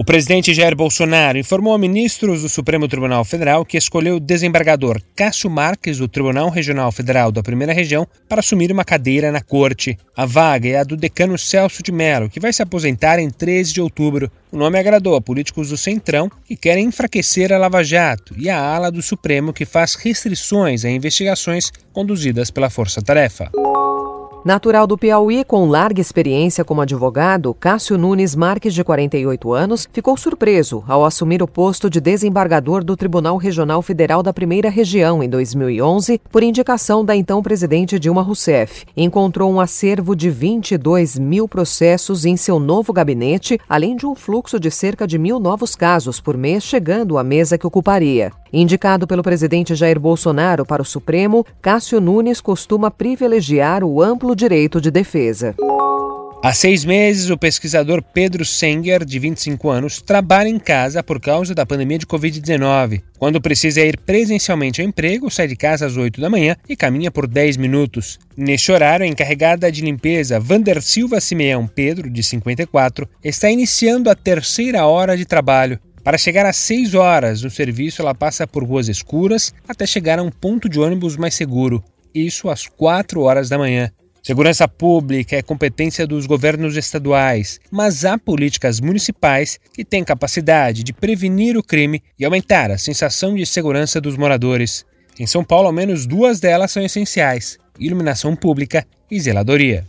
O presidente Jair Bolsonaro informou a ministros do Supremo Tribunal Federal que escolheu o desembargador Cássio Marques, do Tribunal Regional Federal da Primeira Região, para assumir uma cadeira na corte. A vaga é a do decano Celso de Mello, que vai se aposentar em 13 de outubro. O nome agradou a políticos do Centrão que querem enfraquecer a Lava Jato e a ala do Supremo que faz restrições a investigações conduzidas pela Força Tarefa. Natural do Piauí, com larga experiência como advogado, Cássio Nunes Marques, de 48 anos, ficou surpreso ao assumir o posto de desembargador do Tribunal Regional Federal da Primeira Região em 2011, por indicação da então presidente Dilma Rousseff. Encontrou um acervo de 22 mil processos em seu novo gabinete, além de um fluxo de cerca de mil novos casos por mês chegando à mesa que ocuparia. Indicado pelo presidente Jair Bolsonaro para o Supremo, Cássio Nunes costuma privilegiar o amplo direito de defesa. Há seis meses, o pesquisador Pedro Senger, de 25 anos, trabalha em casa por causa da pandemia de Covid-19. Quando precisa ir presencialmente ao emprego, sai de casa às 8 da manhã e caminha por 10 minutos. Neste horário, a encarregada de limpeza Vander Silva Simeão Pedro, de 54, está iniciando a terceira hora de trabalho. Para chegar às 6 horas no serviço, ela passa por ruas escuras até chegar a um ponto de ônibus mais seguro. Isso às 4 horas da manhã. Segurança pública é competência dos governos estaduais, mas há políticas municipais que têm capacidade de prevenir o crime e aumentar a sensação de segurança dos moradores. Em São Paulo, ao menos duas delas são essenciais: iluminação pública e zeladoria.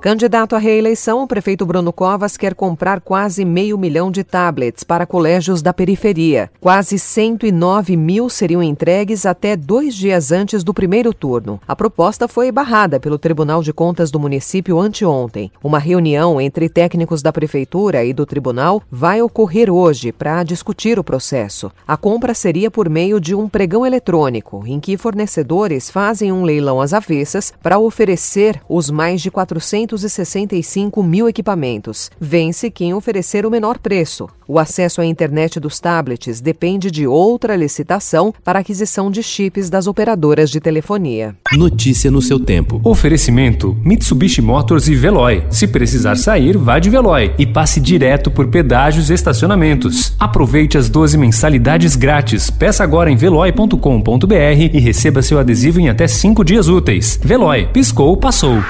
Candidato à reeleição, o prefeito Bruno Covas quer comprar quase meio milhão de tablets para colégios da periferia. Quase 109 mil seriam entregues até dois dias antes do primeiro turno. A proposta foi barrada pelo Tribunal de Contas do município anteontem. Uma reunião entre técnicos da prefeitura e do tribunal vai ocorrer hoje para discutir o processo. A compra seria por meio de um pregão eletrônico, em que fornecedores fazem um leilão às avessas para oferecer os mais de 400 265 mil equipamentos. Vence quem oferecer o menor preço. O acesso à internet dos tablets depende de outra licitação para aquisição de chips das operadoras de telefonia. Notícia no seu tempo. Oferecimento: Mitsubishi Motors e Veloy. Se precisar sair, vá de Veloy e passe direto por pedágios e estacionamentos. Aproveite as 12 mensalidades grátis. Peça agora em veloy.com.br e receba seu adesivo em até 5 dias úteis. Veloy, piscou, passou.